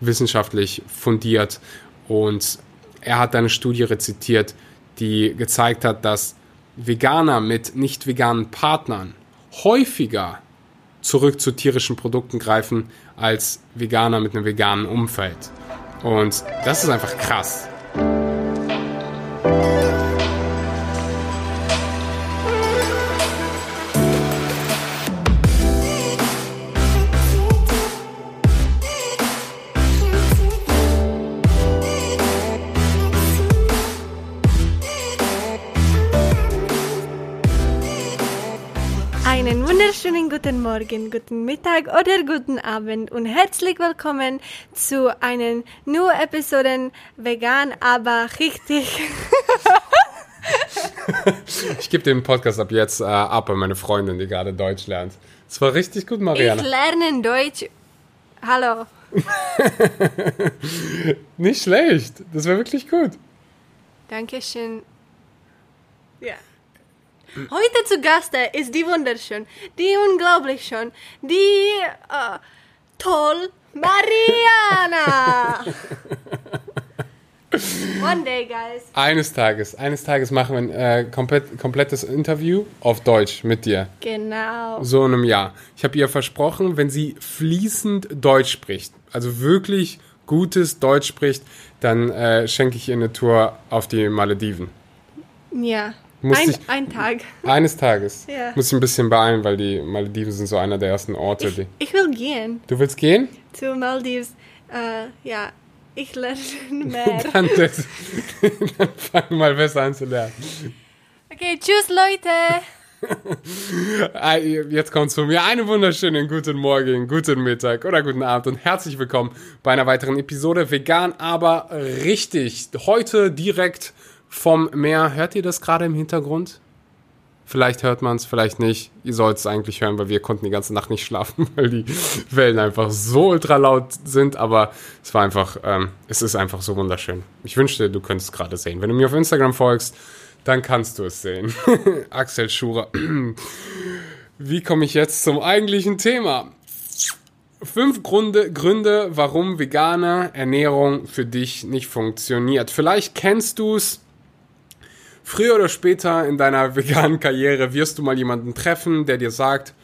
wissenschaftlich fundiert und er hat eine Studie rezitiert, die gezeigt hat, dass Veganer mit nicht veganen Partnern häufiger zurück zu tierischen Produkten greifen als Veganer mit einem veganen Umfeld. Und das ist einfach krass. Einen wunderschönen guten Morgen, guten Mittag oder guten Abend und herzlich willkommen zu einer neuen Episode Vegan, aber richtig. ich gebe den Podcast ab jetzt äh, ab an meine Freundin, die gerade Deutsch lernt. Es war richtig gut, Mariana. Ich lerne Deutsch. Hallo. Nicht schlecht. Das war wirklich gut. Dankeschön. Ja. Heute zu Gast ist die wunderschön, die unglaublich schön, die äh, toll Mariana. One day, guys. Eines Tages, eines Tages machen wir ein äh, komplett, komplettes Interview auf Deutsch mit dir. Genau. So in einem Jahr. Ich habe ihr versprochen, wenn sie fließend Deutsch spricht, also wirklich gutes Deutsch spricht, dann äh, schenke ich ihr eine Tour auf die Malediven. Ja. Muss ein, ich- ein Tag. Eines Tages. Ja. Muss ich ein bisschen beeilen, weil die Malediven sind so einer der ersten Orte. Ich, Die ich will gehen du willst gehen? zu Maldives. Äh, ja, ich lerne mehr. Dann, das, dann fang mal besser an zu lernen. Okay, tschüss Leute. Ah, Jetzt kommt zu mir. Einen wunderschönen guten Morgen, guten Mittag oder guten Abend und herzlich willkommen bei einer weiteren Episode Vegan, aber richtig. Heute direkt vom Meer. Hört ihr das gerade im Hintergrund? Vielleicht hört man es, vielleicht nicht. Ihr sollt es eigentlich hören, weil wir konnten die ganze Nacht nicht schlafen, weil die Wellen einfach so ultra laut sind. Aber es war einfach, ähm, es ist einfach so wunderschön. Ich wünschte, du könntest es gerade sehen. Wenn du mir auf Instagram folgst, dann kannst du es sehen. Axel Schurer. Wie komme ich jetzt zum eigentlichen Thema? Fünf Gründe, Gründe, warum vegane Ernährung für dich nicht funktioniert. Vielleicht kennst du es. Früher oder später in deiner veganen Karriere wirst du mal jemanden treffen, der dir sagt,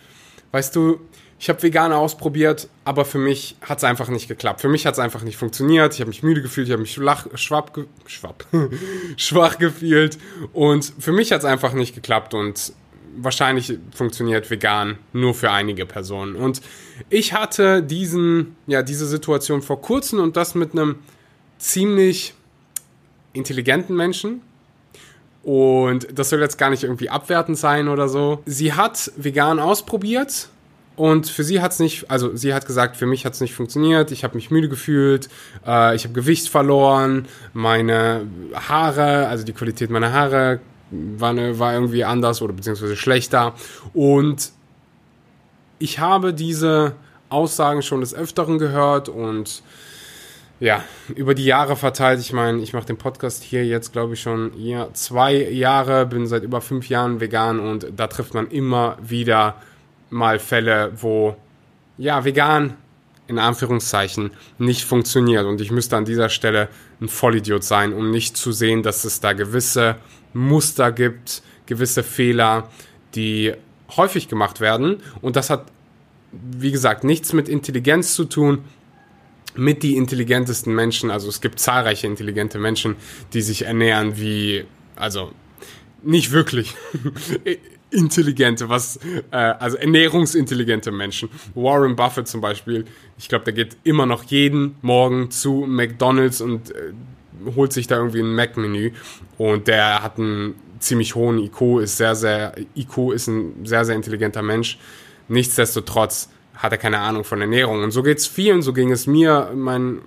weißt du, ich habe vegan ausprobiert, aber für mich hat es einfach nicht geklappt. Für mich hat es einfach nicht funktioniert. Ich habe mich müde gefühlt, ich habe mich schlach, schwapp, ge- schwapp, schwach gefühlt und für mich hat es einfach nicht geklappt und wahrscheinlich funktioniert vegan nur für einige Personen. Und ich hatte diesen, ja, diese Situation vor kurzem und das mit einem ziemlich intelligenten Menschen, und das soll jetzt gar nicht irgendwie abwertend sein oder so. Sie hat vegan ausprobiert und für sie hat es nicht, also sie hat gesagt, für mich hat es nicht funktioniert. Ich habe mich müde gefühlt, äh, ich habe Gewicht verloren, meine Haare, also die Qualität meiner Haare war, ne, war irgendwie anders oder beziehungsweise schlechter. Und ich habe diese Aussagen schon des Öfteren gehört und ja, über die Jahre verteilt. Ich meine, ich mache den Podcast hier jetzt, glaube ich, schon ja, zwei Jahre, bin seit über fünf Jahren vegan und da trifft man immer wieder mal Fälle, wo ja, vegan in Anführungszeichen nicht funktioniert. Und ich müsste an dieser Stelle ein Vollidiot sein, um nicht zu sehen, dass es da gewisse Muster gibt, gewisse Fehler, die häufig gemacht werden. Und das hat, wie gesagt, nichts mit Intelligenz zu tun, mit die intelligentesten Menschen, also es gibt zahlreiche intelligente Menschen, die sich ernähren wie, also nicht wirklich intelligente, was, äh, also ernährungsintelligente Menschen. Warren Buffett zum Beispiel, ich glaube, der geht immer noch jeden Morgen zu McDonalds und äh, holt sich da irgendwie ein Mac-Menü und der hat einen ziemlich hohen IQ, ist sehr, sehr, IQ ist ein sehr, sehr intelligenter Mensch. Nichtsdestotrotz hat er keine Ahnung von Ernährung. Und so geht's vielen, so ging es mir mein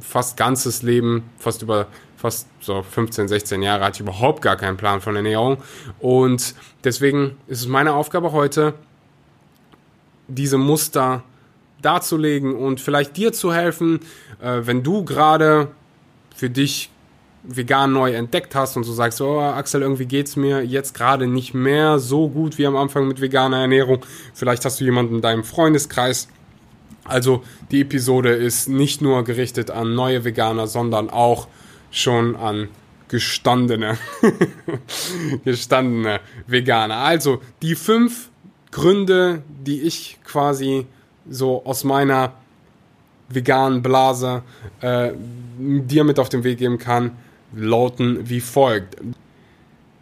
fast ganzes Leben, fast über fast so 15, 16 Jahre hatte ich überhaupt gar keinen Plan von Ernährung. Und deswegen ist es meine Aufgabe heute, diese Muster darzulegen und vielleicht dir zu helfen, äh, wenn du gerade für dich vegan neu entdeckt hast und so sagst, oh Axel, irgendwie geht's mir jetzt gerade nicht mehr so gut wie am Anfang mit veganer Ernährung. Vielleicht hast du jemanden in deinem Freundeskreis, Also die Episode ist nicht nur gerichtet an neue Veganer, sondern auch schon an gestandene, gestandene Veganer. Also die fünf Gründe, die ich quasi so aus meiner veganen Blase äh, dir mit auf den Weg geben kann, lauten wie folgt.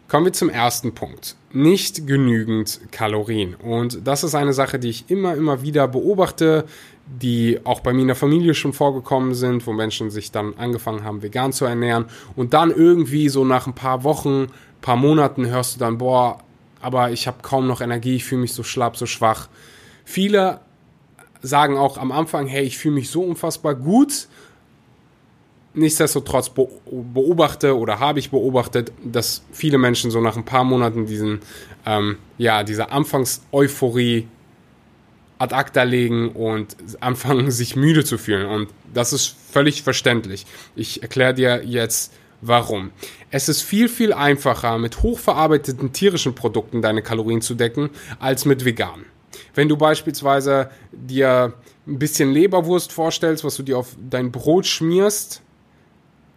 Kommen wir zum ersten Punkt. Nicht genügend Kalorien. Und das ist eine Sache, die ich immer, immer wieder beobachte, die auch bei mir in der Familie schon vorgekommen sind, wo Menschen sich dann angefangen haben, vegan zu ernähren. Und dann irgendwie so nach ein paar Wochen, paar Monaten hörst du dann, boah, aber ich habe kaum noch Energie, ich fühle mich so schlapp, so schwach. Viele sagen auch am Anfang, hey, ich fühle mich so unfassbar gut. Nichtsdestotrotz beobachte oder habe ich beobachtet, dass viele Menschen so nach ein paar Monaten diesen, ähm, ja, diese Anfangs-Euphorie ad acta legen und anfangen, sich müde zu fühlen. Und das ist völlig verständlich. Ich erkläre dir jetzt, warum. Es ist viel, viel einfacher, mit hochverarbeiteten tierischen Produkten deine Kalorien zu decken, als mit veganen. Wenn du beispielsweise dir ein bisschen Leberwurst vorstellst, was du dir auf dein Brot schmierst,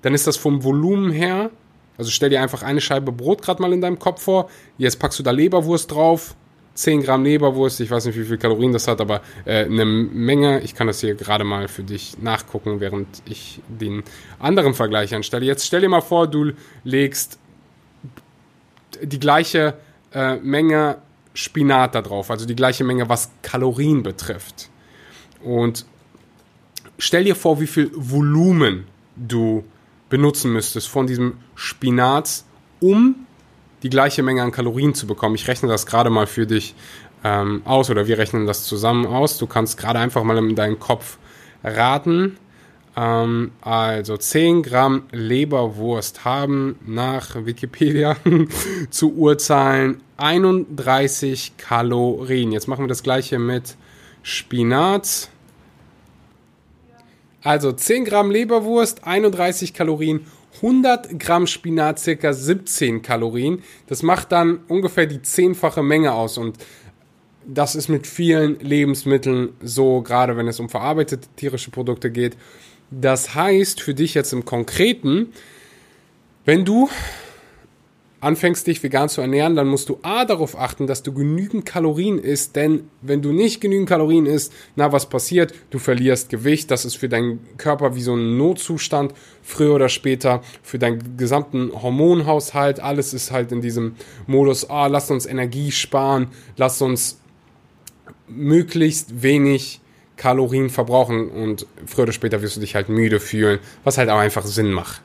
dann ist das vom Volumen her, also stell dir einfach eine Scheibe Brot gerade mal in deinem Kopf vor, jetzt packst du da Leberwurst drauf, 10 Gramm Leberwurst, ich weiß nicht, wie viel Kalorien das hat, aber äh, eine Menge. Ich kann das hier gerade mal für dich nachgucken, während ich den anderen Vergleich anstelle. Jetzt stell dir mal vor, du legst die gleiche äh, Menge Spinat da drauf, also die gleiche Menge, was Kalorien betrifft. Und stell dir vor, wie viel Volumen du benutzen müsstest von diesem Spinat, um die gleiche Menge an Kalorien zu bekommen. Ich rechne das gerade mal für dich ähm, aus oder wir rechnen das zusammen aus. Du kannst gerade einfach mal in deinen Kopf raten. Ähm, also 10 Gramm Leberwurst haben nach Wikipedia zu Urzahlen 31 Kalorien. Jetzt machen wir das gleiche mit Spinat. Also 10 Gramm Leberwurst, 31 Kalorien 100 Gramm Spinat circa 17 Kalorien. Das macht dann ungefähr die zehnfache Menge aus und das ist mit vielen Lebensmitteln so, gerade wenn es um verarbeitete tierische Produkte geht. Das heißt für dich jetzt im Konkreten, wenn du anfängst, dich vegan zu ernähren, dann musst du A darauf achten, dass du genügend Kalorien isst, denn wenn du nicht genügend Kalorien isst, na, was passiert? Du verlierst Gewicht, das ist für deinen Körper wie so ein Notzustand, früher oder später, für deinen gesamten Hormonhaushalt, alles ist halt in diesem Modus, ah, lass uns Energie sparen, lass uns möglichst wenig Kalorien verbrauchen und früher oder später wirst du dich halt müde fühlen, was halt auch einfach Sinn macht.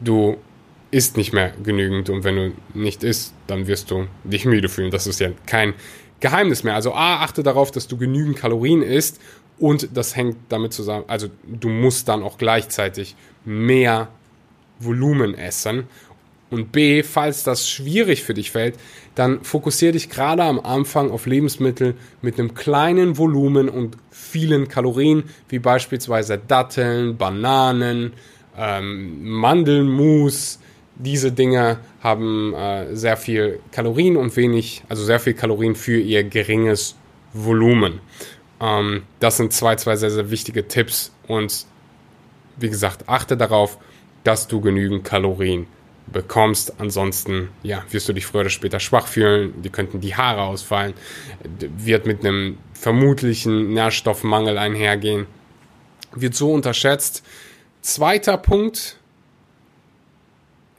Du isst nicht mehr genügend und wenn du nicht isst, dann wirst du dich müde fühlen. Das ist ja kein Geheimnis mehr. Also A, achte darauf, dass du genügend Kalorien isst und das hängt damit zusammen, also du musst dann auch gleichzeitig mehr Volumen essen. Und B, falls das schwierig für dich fällt, dann fokussiere dich gerade am Anfang auf Lebensmittel mit einem kleinen Volumen und vielen Kalorien, wie beispielsweise Datteln, Bananen, ähm, Mandelmus, diese Dinge haben äh, sehr viel Kalorien und wenig, also sehr viel Kalorien für ihr geringes Volumen. Ähm, das sind zwei, zwei sehr, sehr wichtige Tipps und wie gesagt, achte darauf, dass du genügend Kalorien bekommst. Ansonsten, ja, wirst du dich früher oder später schwach fühlen. Die könnten die Haare ausfallen. Wird mit einem vermutlichen Nährstoffmangel einhergehen. Wird so unterschätzt. Zweiter Punkt,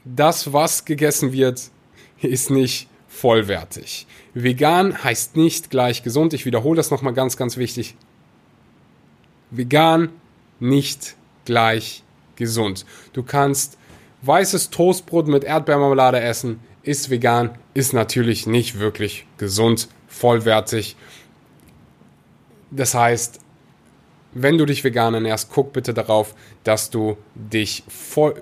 das, was gegessen wird, ist nicht vollwertig. Vegan heißt nicht gleich gesund. Ich wiederhole das nochmal ganz, ganz wichtig. Vegan nicht gleich gesund. Du kannst weißes Toastbrot mit Erdbeermarmelade essen, ist vegan, ist natürlich nicht wirklich gesund, vollwertig. Das heißt, wenn du dich vegan ernährst, guck bitte darauf, dass du dich voll,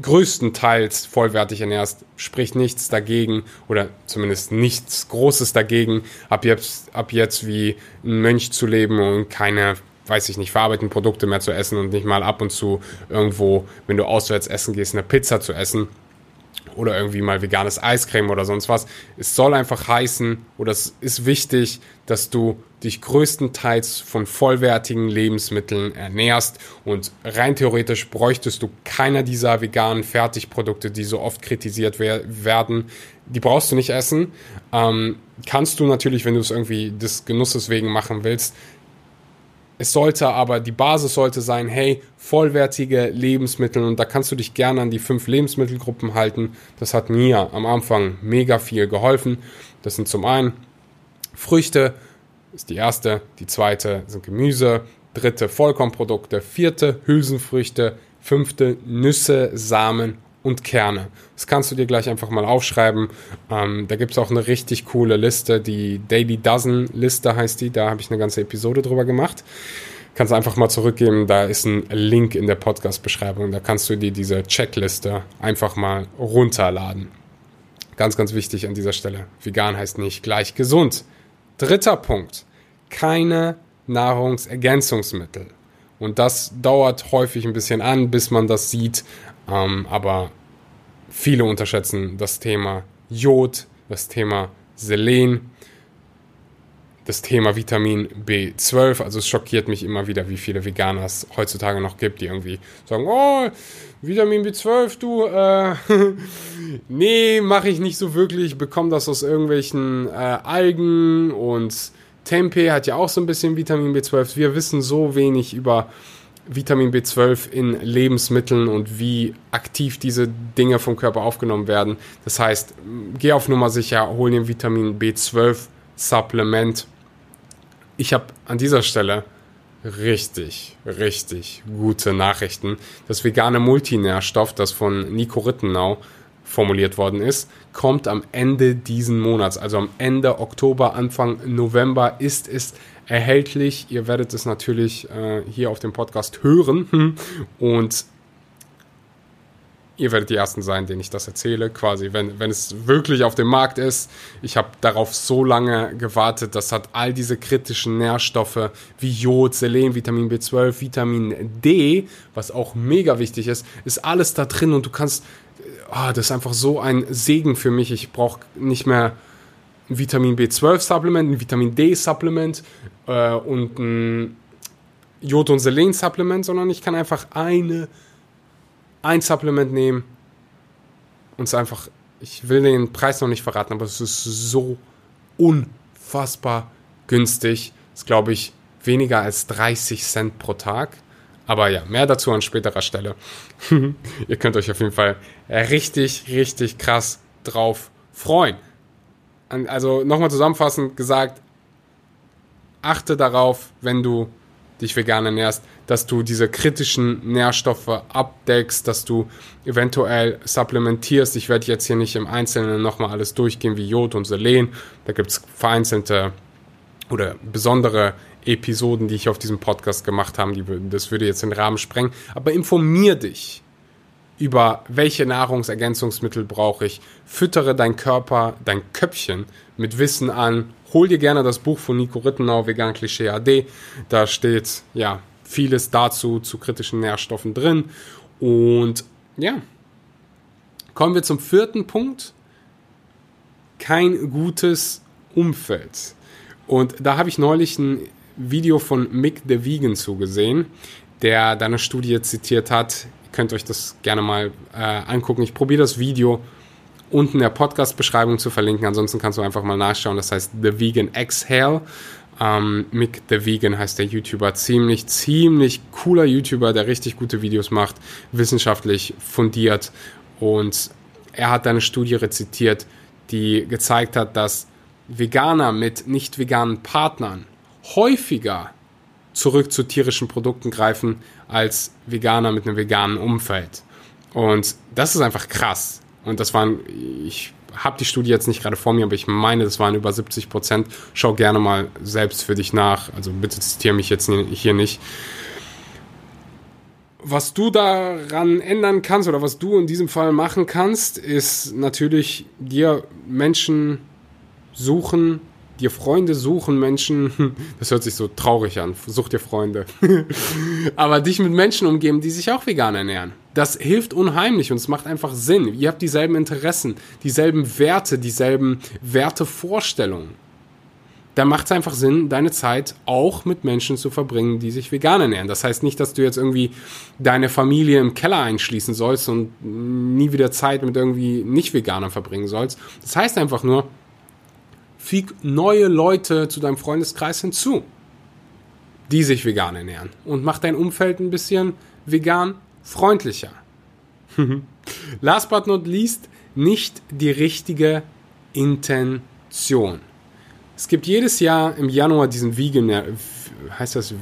größtenteils vollwertig ernährst, spricht nichts dagegen oder zumindest nichts Großes dagegen, ab jetzt, ab jetzt wie ein Mönch zu leben und keine, weiß ich nicht, verarbeiteten Produkte mehr zu essen und nicht mal ab und zu irgendwo, wenn du auswärts essen gehst, eine Pizza zu essen. Oder irgendwie mal veganes Eiscreme oder sonst was. Es soll einfach heißen oder es ist wichtig, dass du dich größtenteils von vollwertigen Lebensmitteln ernährst und rein theoretisch bräuchtest du keiner dieser veganen Fertigprodukte, die so oft kritisiert wer werden. Die brauchst du nicht essen. Ähm, kannst du natürlich, wenn du es irgendwie des Genusses wegen machen willst, es sollte aber, die Basis sollte sein, hey, vollwertige Lebensmittel und da kannst du dich gerne an die fünf Lebensmittelgruppen halten. Das hat mir am Anfang mega viel geholfen. Das sind zum einen Früchte, ist die erste, die zweite sind Gemüse, dritte Vollkornprodukte, vierte Hülsenfrüchte, fünfte Nüsse, Samen und Kerne. Das kannst du dir gleich einfach mal aufschreiben. Ähm, da gibt es auch eine richtig coole Liste, die Daily Dozen Liste heißt die. Da habe ich eine ganze Episode drüber gemacht. Kannst einfach mal zurückgeben, da ist ein Link in der Podcast-Beschreibung. Da kannst du dir diese Checkliste einfach mal runterladen. Ganz, ganz wichtig an dieser Stelle. Vegan heißt nicht gleich gesund. Dritter Punkt. Keine Nahrungsergänzungsmittel. Und das dauert häufig ein bisschen an, bis man das sieht. Ähm, aber viele unterschätzen das Thema Jod, das Thema Selen, das Thema Vitamin B12. Also es schockiert mich immer wieder, wie viele Veganer es heutzutage noch gibt, die irgendwie sagen, oh, Vitamin B12, du, äh, nee, mache ich nicht so wirklich, bekomme das aus irgendwelchen äh, Algen und Tempeh hat ja auch so ein bisschen Vitamin B12. Wir wissen so wenig über Vitamin B12 in Lebensmitteln und wie aktiv diese Dinge vom Körper aufgenommen werden. Das heißt, geh auf Nummer sicher, hol dir Vitamin B12 Supplement. Ich habe an dieser Stelle richtig, richtig gute Nachrichten. Das vegane Multinährstoff, das von Nico Rittenau formuliert worden ist, kommt am Ende diesen Monats, also am Ende Oktober, Anfang November ist es erhältlich. Ihr werdet es natürlich äh, hier auf dem Podcast hören und ihr werdet die Ersten sein, denen ich das erzähle, quasi, wenn, wenn es wirklich auf dem Markt ist. Ich habe darauf so lange gewartet. Das hat all diese kritischen Nährstoffe wie Jod, Selen, Vitamin B12, Vitamin D, was auch mega wichtig ist, ist alles da drin und du kannst, oh, das ist einfach so ein Segen für mich. Ich brauche nicht mehr ein Vitamin B12-Supplement, ein Vitamin D-Supplement äh, und ein Jod- und Selen-Supplement, sondern ich kann einfach eine, ein Supplement nehmen und es einfach, ich will den Preis noch nicht verraten, aber es ist so unfassbar günstig. Das ist, glaube ich, weniger als 30 Cent pro Tag. Aber ja, mehr dazu an späterer Stelle. Ihr könnt euch auf jeden Fall richtig, richtig krass drauf freuen also nochmal zusammenfassend gesagt, achte darauf, wenn du dich vegan ernährst, dass du diese kritischen Nährstoffe abdeckst, dass du eventuell supplementierst. Ich werde jetzt hier nicht im Einzelnen nochmal alles durchgehen wie Jod und Selen. Da gibt es vereinzelte oder besondere Episoden, die ich auf diesem Podcast gemacht habe. Die, das würde jetzt den Rahmen sprengen. Aber informier dich über welche Nahrungsergänzungsmittel brauche ich. Füttere dein Körper, dein Köpfchen mit Wissen an. Hol dir gerne das Buch von Nico Rittenau, Vegan Klischee AD. Da steht ja vieles dazu, zu kritischen Nährstoffen drin. Und ja, kommen wir zum vierten Punkt. Kein gutes Umfeld. Und da habe ich neulich ein Video von Mick the Vegan zugesehen, der deine Studie zitiert hat, könnt euch das gerne mal äh, angucken. Ich probiere das Video unten in der Podcast-Beschreibung zu verlinken. Ansonsten kannst du einfach mal nachschauen. Das heißt The Vegan Exhale. Ähm, Mick the Vegan heißt der YouTuber. Ziemlich, ziemlich cooler YouTuber, der richtig gute Videos macht, wissenschaftlich fundiert. Und er hat eine Studie rezitiert, die gezeigt hat, dass Veganer mit nicht veganen Partnern häufiger zurück zu tierischen Produkten greifen als Veganer mit einem veganen Umfeld. Und das ist einfach krass. Und das waren, ich habe die Studie jetzt nicht gerade vor mir, aber ich meine, das waren über 70 Prozent. Schau gerne mal selbst für dich nach. Also bitte zitiere mich jetzt hier nicht. Was du daran ändern kannst oder was du in diesem Fall machen kannst, ist natürlich dir Menschen suchen, dir Freunde suchen, Menschen, das hört sich so traurig an, such dir Freunde, aber dich mit Menschen umgeben, die sich auch vegan ernähren. das hilft unheimlich und es macht einfach Sinn. Ihr habt dieselben Interessen, dieselben Werte, dieselben Wertevorstellungen. Da macht es einfach Sinn, deine Zeit auch mit Menschen zu verbringen, die sich vegan ernähren. Das heißt nicht, dass du jetzt irgendwie deine Familie im Keller einschließen sollst und nie wieder Zeit mit irgendwie Nicht-Veganern verbringen sollst. Das heißt einfach nur, füg neue Leute zu deinem Freundeskreis hinzu, die sich vegan ernähren. Und mach dein Umfeld ein bisschen vegan freundlicher. Last but not least, nicht die richtige Intention. Es gibt jedes Jahr im Januar diesen Vegan, heißt das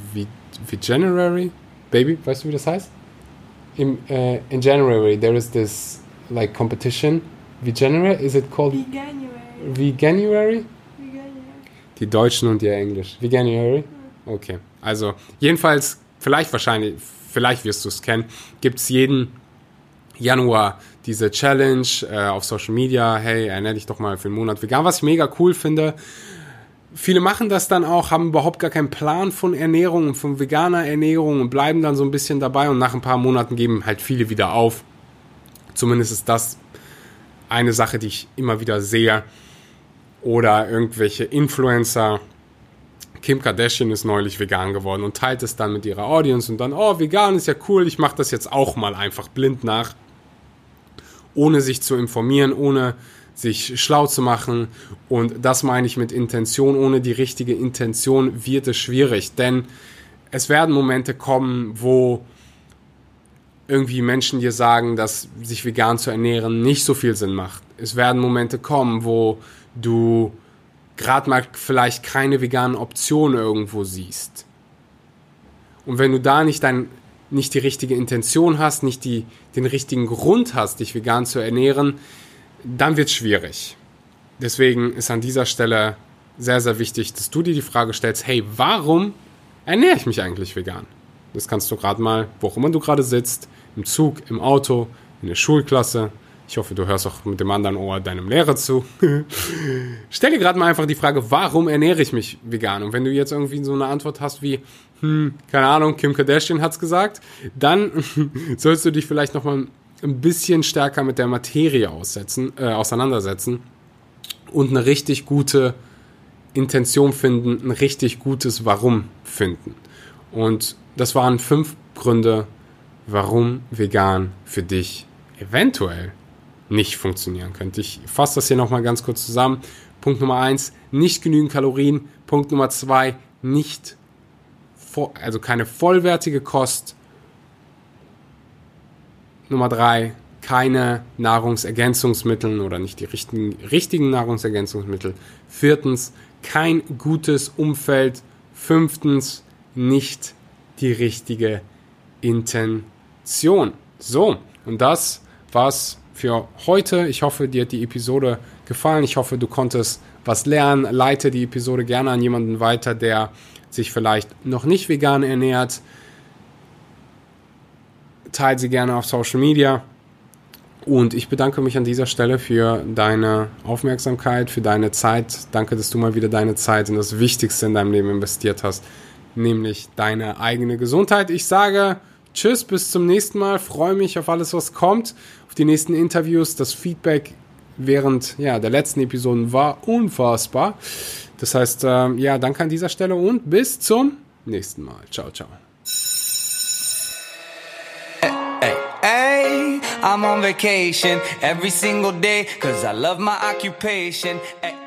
Veganuary? Baby, weißt du, wie das heißt? Im, uh, in January there is this like competition. Veganuary, is it called? Veganuary. Veganuary? Die Deutschen und ihr Englisch. Veganuary? Okay. Also, jedenfalls, vielleicht wahrscheinlich, vielleicht wirst du es kennen, gibt es jeden Januar diese Challenge äh, auf Social Media, hey, ernähr dich doch mal für einen Monat vegan, was ich mega cool finde. Viele machen das dann auch, haben überhaupt gar keinen Plan von Ernährung und von veganer Ernährung und bleiben dann so ein bisschen dabei und nach ein paar Monaten geben halt viele wieder auf. Zumindest ist das eine Sache, die ich immer wieder sehe. Oder irgendwelche Influencer, Kim Kardashian ist neulich vegan geworden und teilt es dann mit ihrer Audience und dann, oh, vegan ist ja cool, ich mache das jetzt auch mal einfach blind nach, ohne sich zu informieren, ohne sich schlau zu machen. Und das meine ich mit Intention. Ohne die richtige Intention wird es schwierig, denn es werden Momente kommen, wo irgendwie Menschen dir sagen, dass sich vegan zu ernähren nicht so viel Sinn macht. Es werden Momente kommen, wo du gerade mal vielleicht keine veganen Optionen irgendwo siehst. Und wenn du da nicht dein, nicht die richtige Intention hast, nicht die, den richtigen Grund hast, dich vegan zu ernähren, dann wird es schwierig. Deswegen ist an dieser Stelle sehr, sehr wichtig, dass du dir die Frage stellst, hey, warum ernähre ich mich eigentlich vegan? Das kannst du gerade mal, wo immer du gerade sitzt, im Zug, im Auto, in der Schulklasse, ich hoffe, du hörst auch mit dem anderen Ohr deinem Lehrer zu. Stell dir gerade mal einfach die Frage, warum ernähre ich mich vegan? Und wenn du jetzt irgendwie so eine Antwort hast wie, hm, keine Ahnung, Kim Kardashian hat's gesagt, dann sollst du dich vielleicht nochmal ein bisschen stärker mit der Materie aussetzen, äh, auseinandersetzen und eine richtig gute Intention finden, ein richtig gutes Warum finden. Und das waren fünf Gründe, warum vegan für dich eventuell nicht funktionieren könnte. Ich fasse das hier nochmal ganz kurz zusammen. Punkt Nummer eins, nicht genügend Kalorien. Punkt Nummer zwei, nicht, also keine vollwertige Kost. Nummer drei, keine Nahrungsergänzungsmittel oder nicht die richtigen, richtigen Nahrungsergänzungsmittel. Viertens, kein gutes Umfeld. Fünftens, nicht die richtige Intention. So, und das war's für heute. Ich hoffe, dir hat die Episode gefallen. Ich hoffe, du konntest was lernen. Leite die Episode gerne an jemanden weiter, der sich vielleicht noch nicht vegan ernährt. Teile sie gerne auf Social Media. Und ich bedanke mich an dieser Stelle für deine Aufmerksamkeit, für deine Zeit. Danke, dass du mal wieder deine Zeit in das Wichtigste in deinem Leben investiert hast, nämlich deine eigene Gesundheit. Ich sage Tschüss, bis zum nächsten Mal. Freue mich auf alles, was kommt auf die nächsten Interviews. Das Feedback während ja, der letzten Episoden war unfassbar. Das heißt, äh, ja, danke an dieser Stelle und bis zum nächsten Mal. Ciao, ciao. Hey, I'm on vacation every single day, cause I love my occupation. Hey.